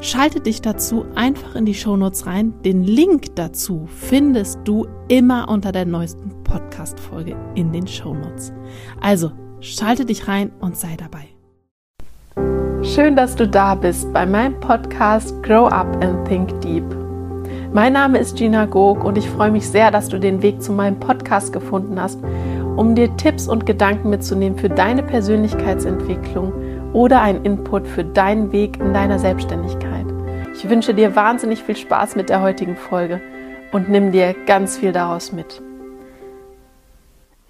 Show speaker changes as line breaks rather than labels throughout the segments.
Schalte dich dazu einfach in die Shownotes rein. Den Link dazu findest du immer unter der neuesten Podcast-Folge in den Shownotes. Also schalte dich rein und sei dabei. Schön, dass du da bist bei meinem Podcast Grow Up and Think Deep. Mein Name ist Gina Gog und ich freue mich sehr, dass du den Weg zu meinem Podcast gefunden hast, um dir Tipps und Gedanken mitzunehmen für deine Persönlichkeitsentwicklung oder einen Input für deinen Weg in deiner Selbstständigkeit. Ich wünsche dir wahnsinnig viel Spaß mit der heutigen Folge und nimm dir ganz viel daraus mit.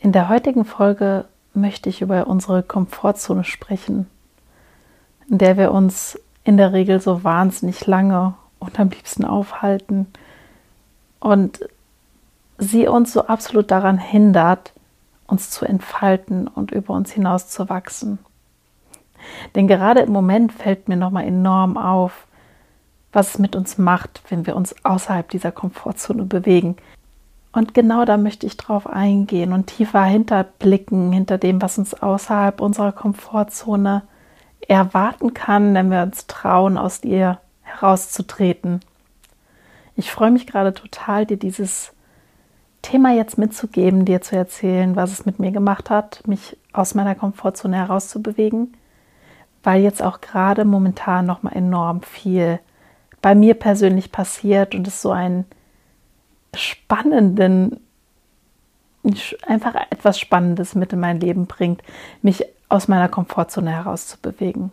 In der heutigen Folge möchte ich über unsere Komfortzone sprechen, in der wir uns in der Regel so wahnsinnig lange und am liebsten aufhalten und sie uns so absolut daran hindert, uns zu entfalten und über uns hinaus zu wachsen. Denn gerade im Moment fällt mir nochmal enorm auf, was es mit uns macht, wenn wir uns außerhalb dieser Komfortzone bewegen. Und genau da möchte ich drauf eingehen und tiefer hinterblicken, hinter dem, was uns außerhalb unserer Komfortzone erwarten kann, wenn wir uns trauen, aus ihr herauszutreten. Ich freue mich gerade total, dir dieses Thema jetzt mitzugeben, dir zu erzählen, was es mit mir gemacht hat, mich aus meiner Komfortzone herauszubewegen weil jetzt auch gerade momentan noch mal enorm viel bei mir persönlich passiert und es so einen spannenden, einfach etwas Spannendes mit in mein Leben bringt, mich aus meiner Komfortzone herauszubewegen.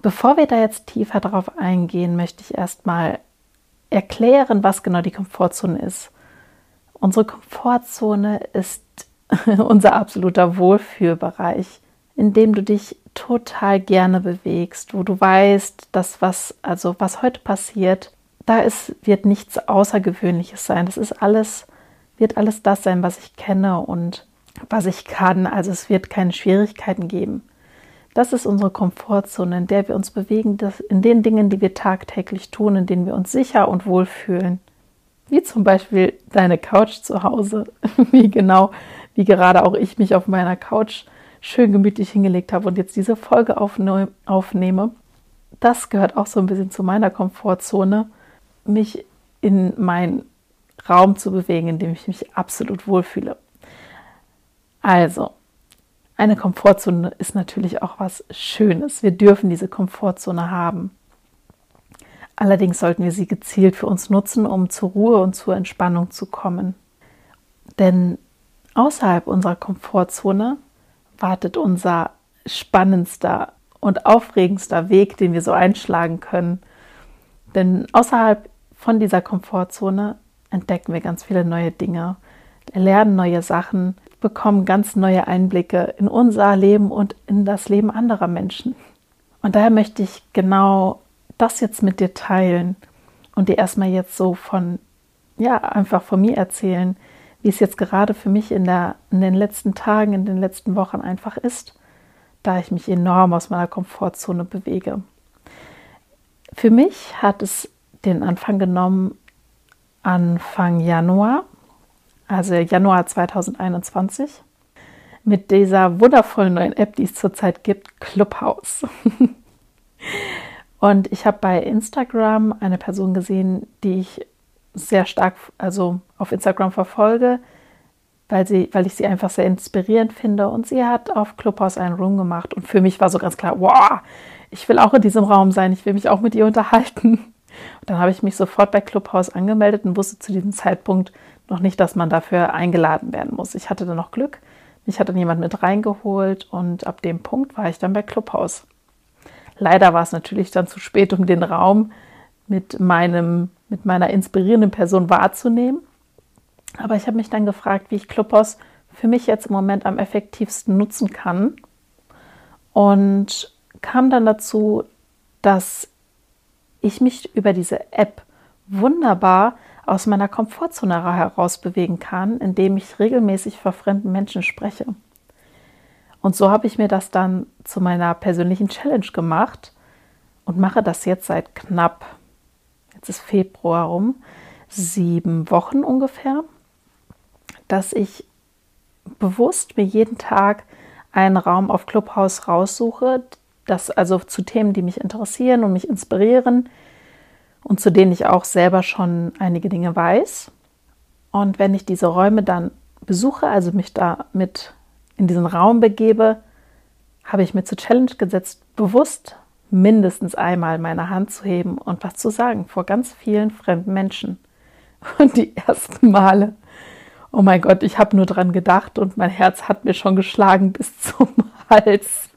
Bevor wir da jetzt tiefer drauf eingehen, möchte ich erstmal erklären, was genau die Komfortzone ist. Unsere Komfortzone ist unser absoluter Wohlfühlbereich, in dem du dich total gerne bewegst, wo du weißt, dass was, also was heute passiert, da ist, wird nichts Außergewöhnliches sein. Das ist alles, wird alles das sein, was ich kenne und was ich kann. Also es wird keine Schwierigkeiten geben. Das ist unsere Komfortzone, in der wir uns bewegen, in den Dingen, die wir tagtäglich tun, in denen wir uns sicher und wohl fühlen. Wie zum Beispiel deine Couch zu Hause, wie genau, wie gerade auch ich mich auf meiner Couch schön gemütlich hingelegt habe und jetzt diese Folge aufnehme, das gehört auch so ein bisschen zu meiner Komfortzone, mich in meinen Raum zu bewegen, in dem ich mich absolut wohlfühle. Also, eine Komfortzone ist natürlich auch was Schönes. Wir dürfen diese Komfortzone haben. Allerdings sollten wir sie gezielt für uns nutzen, um zur Ruhe und zur Entspannung zu kommen. Denn außerhalb unserer Komfortzone wartet unser spannendster und aufregendster Weg, den wir so einschlagen können. Denn außerhalb von dieser Komfortzone entdecken wir ganz viele neue Dinge, lernen neue Sachen, bekommen ganz neue Einblicke in unser Leben und in das Leben anderer Menschen. Und daher möchte ich genau das jetzt mit dir teilen und dir erstmal jetzt so von, ja, einfach von mir erzählen, wie es jetzt gerade für mich in, der, in den letzten Tagen, in den letzten Wochen einfach ist, da ich mich enorm aus meiner Komfortzone bewege. Für mich hat es den Anfang genommen Anfang Januar, also Januar 2021, mit dieser wundervollen neuen App, die es zurzeit gibt, Clubhouse. Und ich habe bei Instagram eine Person gesehen, die ich sehr stark, also auf Instagram verfolge, weil, sie, weil ich sie einfach sehr inspirierend finde. Und sie hat auf Clubhouse einen Room gemacht. Und für mich war so ganz klar, wow, ich will auch in diesem Raum sein, ich will mich auch mit ihr unterhalten. Und dann habe ich mich sofort bei Clubhouse angemeldet und wusste zu diesem Zeitpunkt noch nicht, dass man dafür eingeladen werden muss. Ich hatte dann noch Glück. Mich hat dann jemand mit reingeholt und ab dem Punkt war ich dann bei Clubhouse. Leider war es natürlich dann zu spät, um den Raum mit meinem mit meiner inspirierenden Person wahrzunehmen. Aber ich habe mich dann gefragt, wie ich Clubhouse für mich jetzt im Moment am effektivsten nutzen kann. Und kam dann dazu, dass ich mich über diese App wunderbar aus meiner Komfortzone heraus bewegen kann, indem ich regelmäßig vor fremden Menschen spreche. Und so habe ich mir das dann zu meiner persönlichen Challenge gemacht und mache das jetzt seit knapp, jetzt ist Februar rum, sieben Wochen ungefähr, dass ich bewusst mir jeden Tag einen Raum auf Clubhouse raussuche, das also zu Themen, die mich interessieren und mich inspirieren und zu denen ich auch selber schon einige Dinge weiß. Und wenn ich diese Räume dann besuche, also mich da mit in diesen Raum begebe, habe ich mir zur Challenge gesetzt, bewusst mindestens einmal meine Hand zu heben und was zu sagen vor ganz vielen fremden Menschen. Und die ersten Male, oh mein Gott, ich habe nur dran gedacht und mein Herz hat mir schon geschlagen bis zum Hals.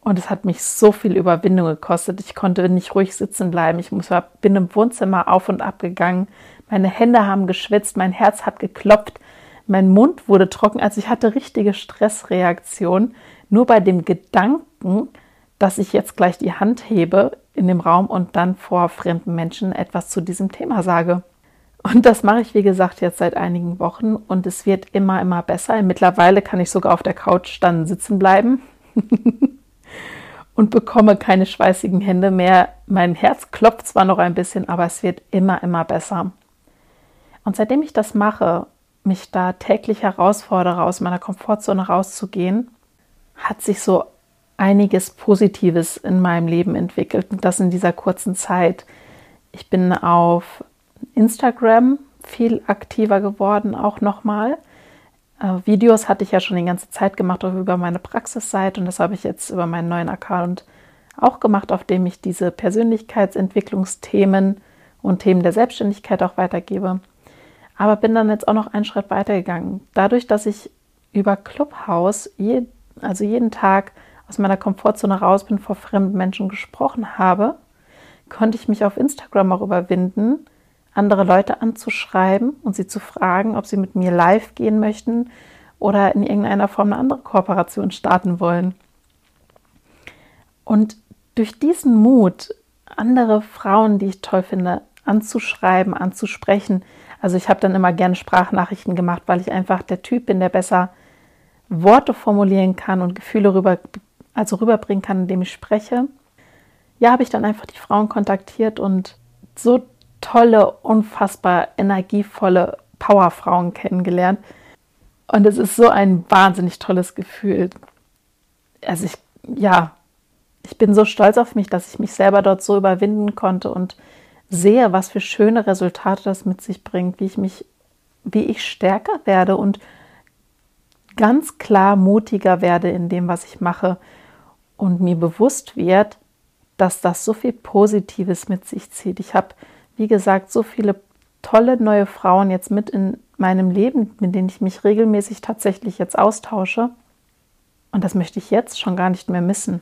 Und es hat mich so viel Überwindung gekostet. Ich konnte nicht ruhig sitzen bleiben. Ich muss, bin im Wohnzimmer auf und ab gegangen. Meine Hände haben geschwitzt, mein Herz hat geklopft, mein Mund wurde trocken. Also ich hatte richtige Stressreaktion. Nur bei dem Gedanken, dass ich jetzt gleich die Hand hebe in dem Raum und dann vor fremden Menschen etwas zu diesem Thema sage. Und das mache ich, wie gesagt, jetzt seit einigen Wochen und es wird immer, immer besser. Mittlerweile kann ich sogar auf der Couch dann sitzen bleiben und bekomme keine schweißigen Hände mehr. Mein Herz klopft zwar noch ein bisschen, aber es wird immer, immer besser. Und seitdem ich das mache, mich da täglich herausfordere, aus meiner Komfortzone rauszugehen, hat sich so einiges Positives in meinem Leben entwickelt und das in dieser kurzen Zeit. Ich bin auf Instagram viel aktiver geworden, auch nochmal. Äh, Videos hatte ich ja schon die ganze Zeit gemacht, auch über meine Praxisseite und das habe ich jetzt über meinen neuen Account auch gemacht, auf dem ich diese Persönlichkeitsentwicklungsthemen und Themen der Selbstständigkeit auch weitergebe. Aber bin dann jetzt auch noch einen Schritt weiter gegangen. Dadurch, dass ich über Clubhouse, je, also jeden Tag aus meiner Komfortzone raus bin, vor fremden Menschen gesprochen habe, konnte ich mich auf Instagram auch überwinden, andere Leute anzuschreiben und sie zu fragen, ob sie mit mir live gehen möchten oder in irgendeiner Form eine andere Kooperation starten wollen. Und durch diesen Mut, andere Frauen, die ich toll finde, anzuschreiben, anzusprechen, also ich habe dann immer gerne Sprachnachrichten gemacht, weil ich einfach der Typ bin, der besser Worte formulieren kann und Gefühle rüber, also rüberbringen kann, indem ich spreche. Ja, habe ich dann einfach die Frauen kontaktiert und so tolle, unfassbar energievolle Powerfrauen kennengelernt. Und es ist so ein wahnsinnig tolles Gefühl. Also ich, ja, ich bin so stolz auf mich, dass ich mich selber dort so überwinden konnte und sehe, was für schöne Resultate das mit sich bringt, wie ich mich, wie ich stärker werde und ganz klar mutiger werde in dem, was ich mache und mir bewusst wird, dass das so viel Positives mit sich zieht. Ich habe wie gesagt, so viele tolle neue Frauen jetzt mit in meinem Leben, mit denen ich mich regelmäßig tatsächlich jetzt austausche. Und das möchte ich jetzt schon gar nicht mehr missen.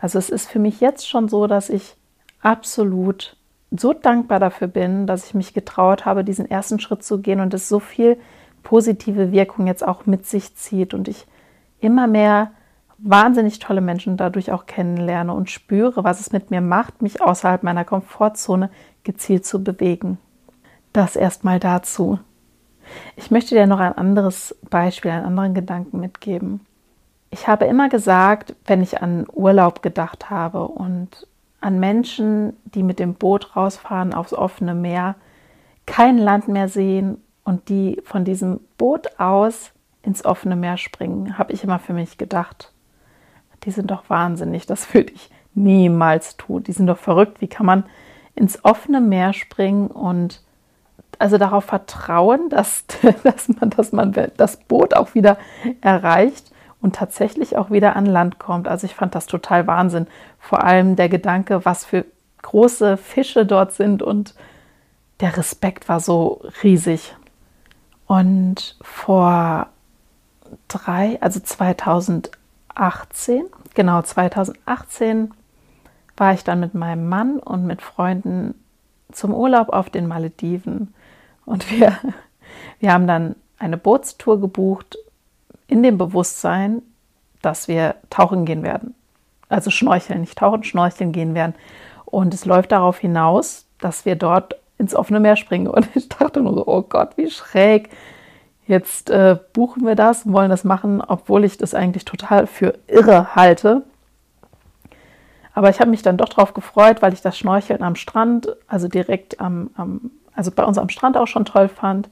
Also es ist für mich jetzt schon so, dass ich absolut so dankbar dafür bin, dass ich mich getraut habe, diesen ersten Schritt zu gehen und es so viel positive Wirkung jetzt auch mit sich zieht und ich immer mehr wahnsinnig tolle Menschen dadurch auch kennenlerne und spüre, was es mit mir macht, mich außerhalb meiner Komfortzone gezielt zu bewegen. Das erstmal dazu. Ich möchte dir noch ein anderes Beispiel, einen anderen Gedanken mitgeben. Ich habe immer gesagt, wenn ich an Urlaub gedacht habe und an Menschen, die mit dem Boot rausfahren aufs offene Meer, kein Land mehr sehen und die von diesem Boot aus ins offene Meer springen, habe ich immer für mich gedacht, die sind doch wahnsinnig, das würde ich niemals tun. Die sind doch verrückt, wie kann man ins offene Meer springen und also darauf vertrauen, dass, dass, man, dass man das Boot auch wieder erreicht und tatsächlich auch wieder an Land kommt. Also ich fand das total Wahnsinn. Vor allem der Gedanke, was für große Fische dort sind und der Respekt war so riesig. Und vor drei, also 2018, genau 2018 war ich dann mit meinem Mann und mit Freunden zum Urlaub auf den Malediven. Und wir, wir haben dann eine Bootstour gebucht in dem Bewusstsein, dass wir tauchen gehen werden. Also schnorcheln, nicht tauchen, schnorcheln gehen werden. Und es läuft darauf hinaus, dass wir dort ins offene Meer springen. Und ich dachte nur so, oh Gott, wie schräg. Jetzt äh, buchen wir das, wollen das machen, obwohl ich das eigentlich total für irre halte. Aber ich habe mich dann doch darauf gefreut, weil ich das Schnorcheln am Strand, also direkt am, am also bei uns am Strand auch schon toll fand.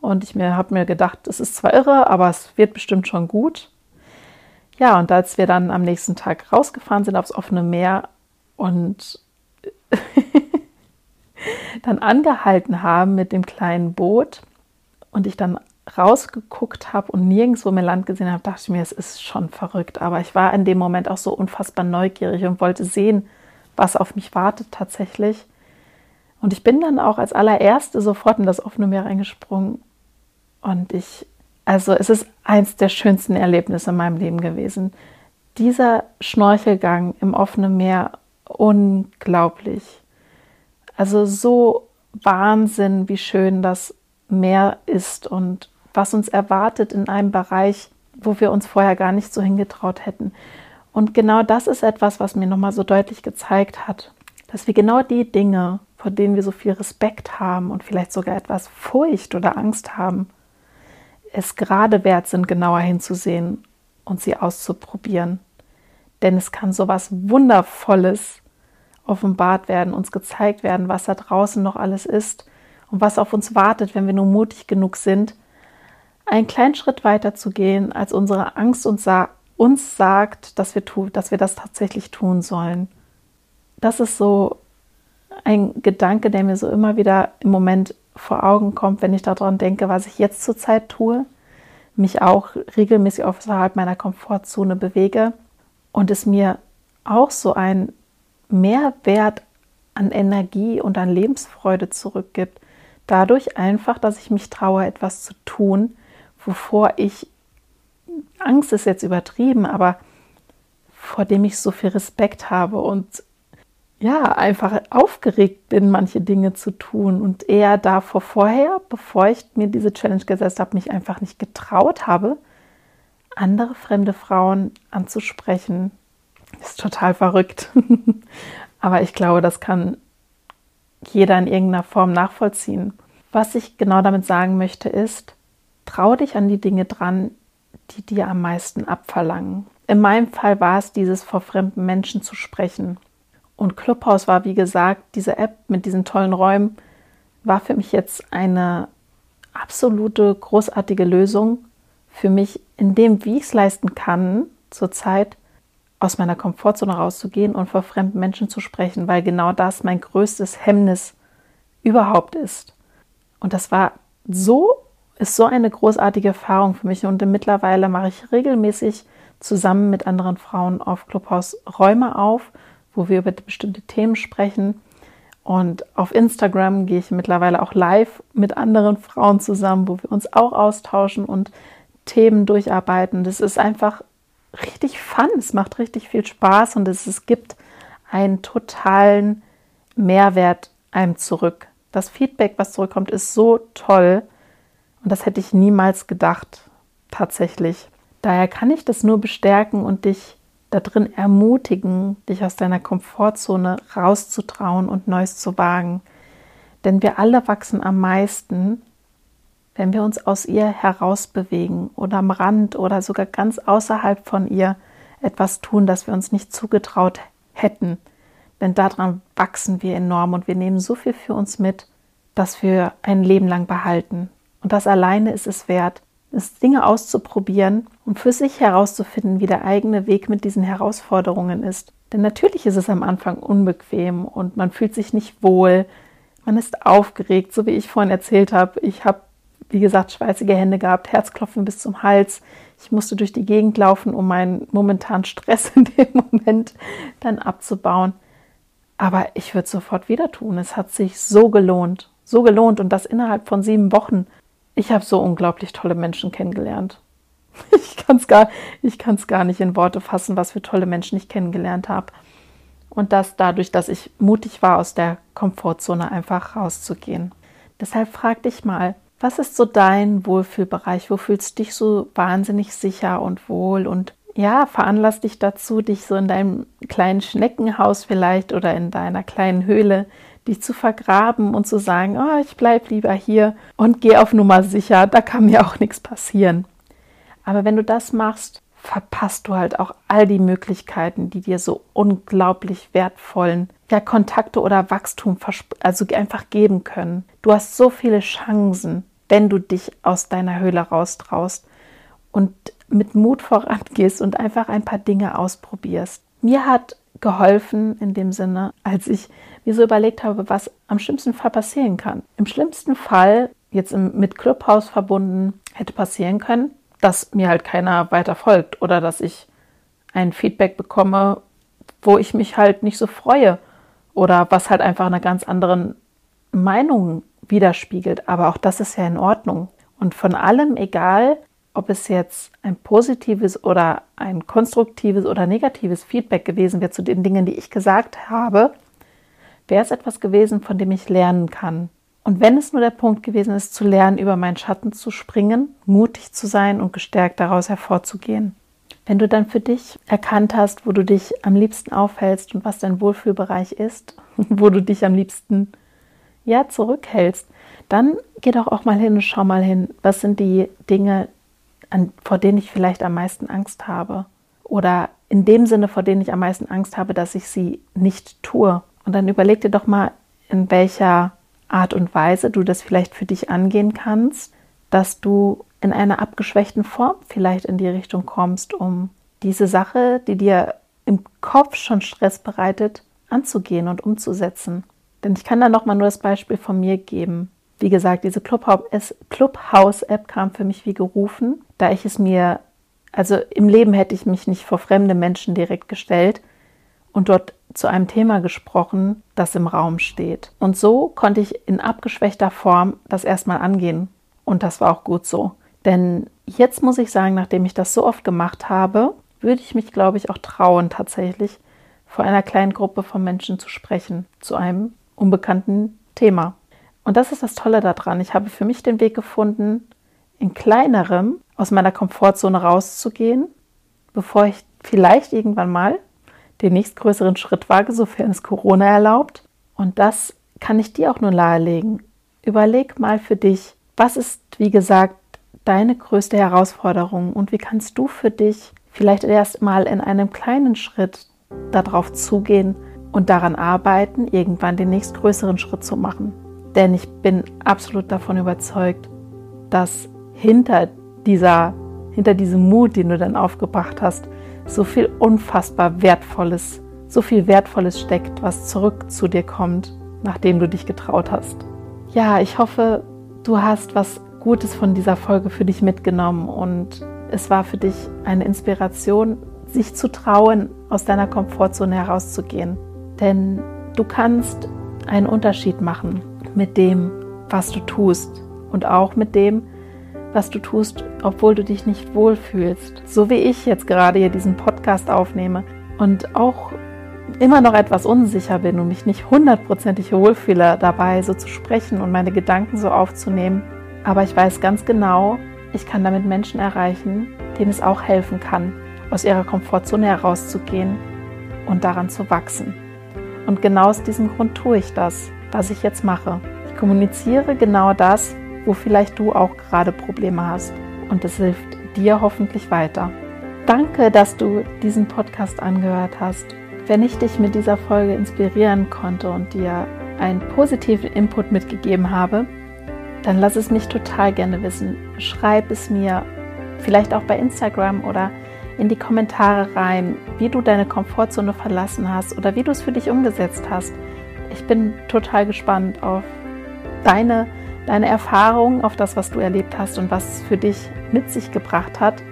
Und ich mir habe mir gedacht, es ist zwar irre, aber es wird bestimmt schon gut. Ja, und als wir dann am nächsten Tag rausgefahren sind aufs offene Meer und dann angehalten haben mit dem kleinen Boot und ich dann rausgeguckt habe und nirgendwo mehr Land gesehen habe, dachte ich mir, es ist schon verrückt. Aber ich war in dem Moment auch so unfassbar neugierig und wollte sehen, was auf mich wartet tatsächlich. Und ich bin dann auch als allererste sofort in das offene Meer reingesprungen. Und ich, also es ist eins der schönsten Erlebnisse in meinem Leben gewesen. Dieser Schnorchelgang im offenen Meer, unglaublich. Also so Wahnsinn, wie schön das Meer ist und was uns erwartet in einem Bereich, wo wir uns vorher gar nicht so hingetraut hätten. Und genau das ist etwas, was mir nochmal so deutlich gezeigt hat, dass wir genau die Dinge, vor denen wir so viel Respekt haben und vielleicht sogar etwas Furcht oder Angst haben, es gerade wert sind, genauer hinzusehen und sie auszuprobieren. Denn es kann so was Wundervolles offenbart werden, uns gezeigt werden, was da draußen noch alles ist und was auf uns wartet, wenn wir nur mutig genug sind, einen kleinen Schritt weiter zu gehen, als unsere Angst uns, sa uns sagt, dass wir, dass wir das tatsächlich tun sollen. Das ist so ein Gedanke, der mir so immer wieder im Moment vor Augen kommt, wenn ich daran denke, was ich jetzt zurzeit tue, mich auch regelmäßig außerhalb meiner Komfortzone bewege und es mir auch so ein Mehrwert an Energie und an Lebensfreude zurückgibt. Dadurch einfach, dass ich mich traue, etwas zu tun, wovor ich, Angst ist jetzt übertrieben, aber vor dem ich so viel Respekt habe und ja, einfach aufgeregt bin, manche Dinge zu tun und eher davor vorher, bevor ich mir diese Challenge gesetzt habe, mich einfach nicht getraut habe, andere fremde Frauen anzusprechen. Ist total verrückt. Aber ich glaube, das kann jeder in irgendeiner Form nachvollziehen. Was ich genau damit sagen möchte, ist, trau dich an die Dinge dran, die dir am meisten abverlangen. In meinem Fall war es dieses vor fremden Menschen zu sprechen und Clubhouse war, wie gesagt, diese App mit diesen tollen Räumen, war für mich jetzt eine absolute großartige Lösung für mich, in dem, wie ich es leisten kann, zurzeit aus meiner Komfortzone rauszugehen und vor fremden Menschen zu sprechen, weil genau das mein größtes Hemmnis überhaupt ist. Und das war so, ist so eine großartige Erfahrung für mich. Und mittlerweile mache ich regelmäßig zusammen mit anderen Frauen auf Clubhouse Räume auf wo wir über bestimmte Themen sprechen. Und auf Instagram gehe ich mittlerweile auch live mit anderen Frauen zusammen, wo wir uns auch austauschen und Themen durcharbeiten. Das ist einfach richtig fun, es macht richtig viel Spaß und es, es gibt einen totalen Mehrwert einem zurück. Das Feedback, was zurückkommt, ist so toll und das hätte ich niemals gedacht, tatsächlich. Daher kann ich das nur bestärken und dich da drin ermutigen, dich aus deiner Komfortzone rauszutrauen und Neues zu wagen. Denn wir alle wachsen am meisten, wenn wir uns aus ihr herausbewegen oder am Rand oder sogar ganz außerhalb von ihr etwas tun, das wir uns nicht zugetraut hätten. Denn daran wachsen wir enorm und wir nehmen so viel für uns mit, dass wir ein Leben lang behalten. Und das alleine ist es wert, es Dinge auszuprobieren und für sich herauszufinden, wie der eigene Weg mit diesen Herausforderungen ist. Denn natürlich ist es am Anfang unbequem und man fühlt sich nicht wohl, man ist aufgeregt, so wie ich vorhin erzählt habe. Ich habe, wie gesagt, schweißige Hände gehabt, Herzklopfen bis zum Hals. Ich musste durch die Gegend laufen, um meinen momentanen Stress in dem Moment dann abzubauen. Aber ich würde es sofort wieder tun. Es hat sich so gelohnt, so gelohnt und das innerhalb von sieben Wochen. Ich habe so unglaublich tolle Menschen kennengelernt. Ich kann es gar, gar nicht in Worte fassen, was für tolle Menschen ich kennengelernt habe. Und das dadurch, dass ich mutig war, aus der Komfortzone einfach rauszugehen. Deshalb frag dich mal, was ist so dein Wohlfühlbereich? Wo fühlst du dich so wahnsinnig sicher und wohl? Und ja, veranlass dich dazu, dich so in deinem kleinen Schneckenhaus vielleicht oder in deiner kleinen Höhle dich zu vergraben und zu sagen, oh, ich bleibe lieber hier und gehe auf Nummer sicher, da kann mir auch nichts passieren. Aber wenn du das machst, verpasst du halt auch all die Möglichkeiten, die dir so unglaublich wertvollen ja, Kontakte oder Wachstum also einfach geben können. Du hast so viele Chancen, wenn du dich aus deiner Höhle raustraust und mit Mut vorangehst und einfach ein paar Dinge ausprobierst. Mir hat geholfen in dem Sinne, als ich mir so überlegt habe, was am schlimmsten Fall passieren kann. Im schlimmsten Fall, jetzt mit Clubhouse verbunden, hätte passieren können, dass mir halt keiner weiter folgt oder dass ich ein Feedback bekomme, wo ich mich halt nicht so freue oder was halt einfach eine ganz andere Meinung widerspiegelt. Aber auch das ist ja in Ordnung. Und von allem, egal, ob es jetzt ein positives oder ein konstruktives oder negatives Feedback gewesen wäre zu den Dingen, die ich gesagt habe, wäre es etwas gewesen, von dem ich lernen kann. Und wenn es nur der Punkt gewesen ist, zu lernen, über meinen Schatten zu springen, mutig zu sein und gestärkt daraus hervorzugehen. Wenn du dann für dich erkannt hast, wo du dich am liebsten aufhältst und was dein Wohlfühlbereich ist, wo du dich am liebsten ja zurückhältst, dann geh doch auch mal hin und schau mal hin, was sind die Dinge, an, vor denen ich vielleicht am meisten Angst habe. Oder in dem Sinne, vor denen ich am meisten Angst habe, dass ich sie nicht tue. Und dann überleg dir doch mal, in welcher Art und Weise du das vielleicht für dich angehen kannst, dass du in einer abgeschwächten Form vielleicht in die Richtung kommst, um diese Sache, die dir im Kopf schon Stress bereitet, anzugehen und umzusetzen. Denn ich kann da nochmal nur das Beispiel von mir geben. Wie gesagt, diese Clubhouse-App kam für mich wie gerufen, da ich es mir, also im Leben hätte ich mich nicht vor fremde Menschen direkt gestellt und dort zu einem Thema gesprochen, das im Raum steht. Und so konnte ich in abgeschwächter Form das erstmal angehen. Und das war auch gut so. Denn jetzt muss ich sagen, nachdem ich das so oft gemacht habe, würde ich mich, glaube ich, auch trauen, tatsächlich vor einer kleinen Gruppe von Menschen zu sprechen, zu einem unbekannten Thema. Und das ist das Tolle daran. Ich habe für mich den Weg gefunden, in kleinerem aus meiner Komfortzone rauszugehen, bevor ich vielleicht irgendwann mal den nächstgrößeren Schritt wage, sofern es Corona erlaubt. Und das kann ich dir auch nur nahelegen. Überleg mal für dich, was ist, wie gesagt, deine größte Herausforderung und wie kannst du für dich vielleicht erst mal in einem kleinen Schritt darauf zugehen und daran arbeiten, irgendwann den nächstgrößeren Schritt zu machen. Denn ich bin absolut davon überzeugt, dass hinter dieser, hinter diesem Mut, den du dann aufgebracht hast, so viel unfassbar Wertvolles, so viel Wertvolles steckt, was zurück zu dir kommt, nachdem du dich getraut hast. Ja, ich hoffe, du hast was Gutes von dieser Folge für dich mitgenommen und es war für dich eine Inspiration, sich zu trauen, aus deiner Komfortzone herauszugehen. Denn du kannst einen Unterschied machen mit dem, was du tust und auch mit dem, was du tust, obwohl du dich nicht wohlfühlst. So wie ich jetzt gerade hier diesen Podcast aufnehme und auch immer noch etwas unsicher bin und mich nicht hundertprozentig wohlfühle dabei, so zu sprechen und meine Gedanken so aufzunehmen. Aber ich weiß ganz genau, ich kann damit Menschen erreichen, denen es auch helfen kann, aus ihrer Komfortzone herauszugehen und daran zu wachsen. Und genau aus diesem Grund tue ich das, was ich jetzt mache. Ich kommuniziere genau das, wo vielleicht du auch gerade Probleme hast. Und es hilft dir hoffentlich weiter. Danke, dass du diesen Podcast angehört hast. Wenn ich dich mit dieser Folge inspirieren konnte und dir einen positiven Input mitgegeben habe, dann lass es mich total gerne wissen. Schreib es mir vielleicht auch bei Instagram oder in die Kommentare rein, wie du deine Komfortzone verlassen hast oder wie du es für dich umgesetzt hast. Ich bin total gespannt auf deine deine Erfahrung, auf das, was du erlebt hast und was für dich mit sich gebracht hat,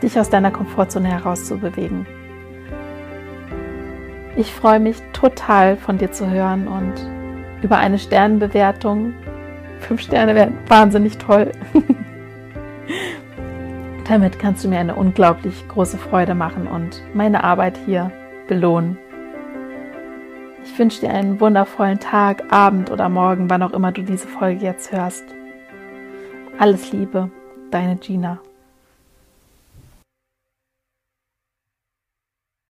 dich aus deiner Komfortzone herauszubewegen. Ich freue mich total von dir zu hören und über eine Sternenbewertung. Fünf Sterne wären wahnsinnig toll. Damit kannst du mir eine unglaublich große Freude machen und meine Arbeit hier belohnen. Ich wünsche dir einen wundervollen Tag, Abend oder Morgen, wann auch immer du diese Folge jetzt hörst. Alles Liebe, deine Gina.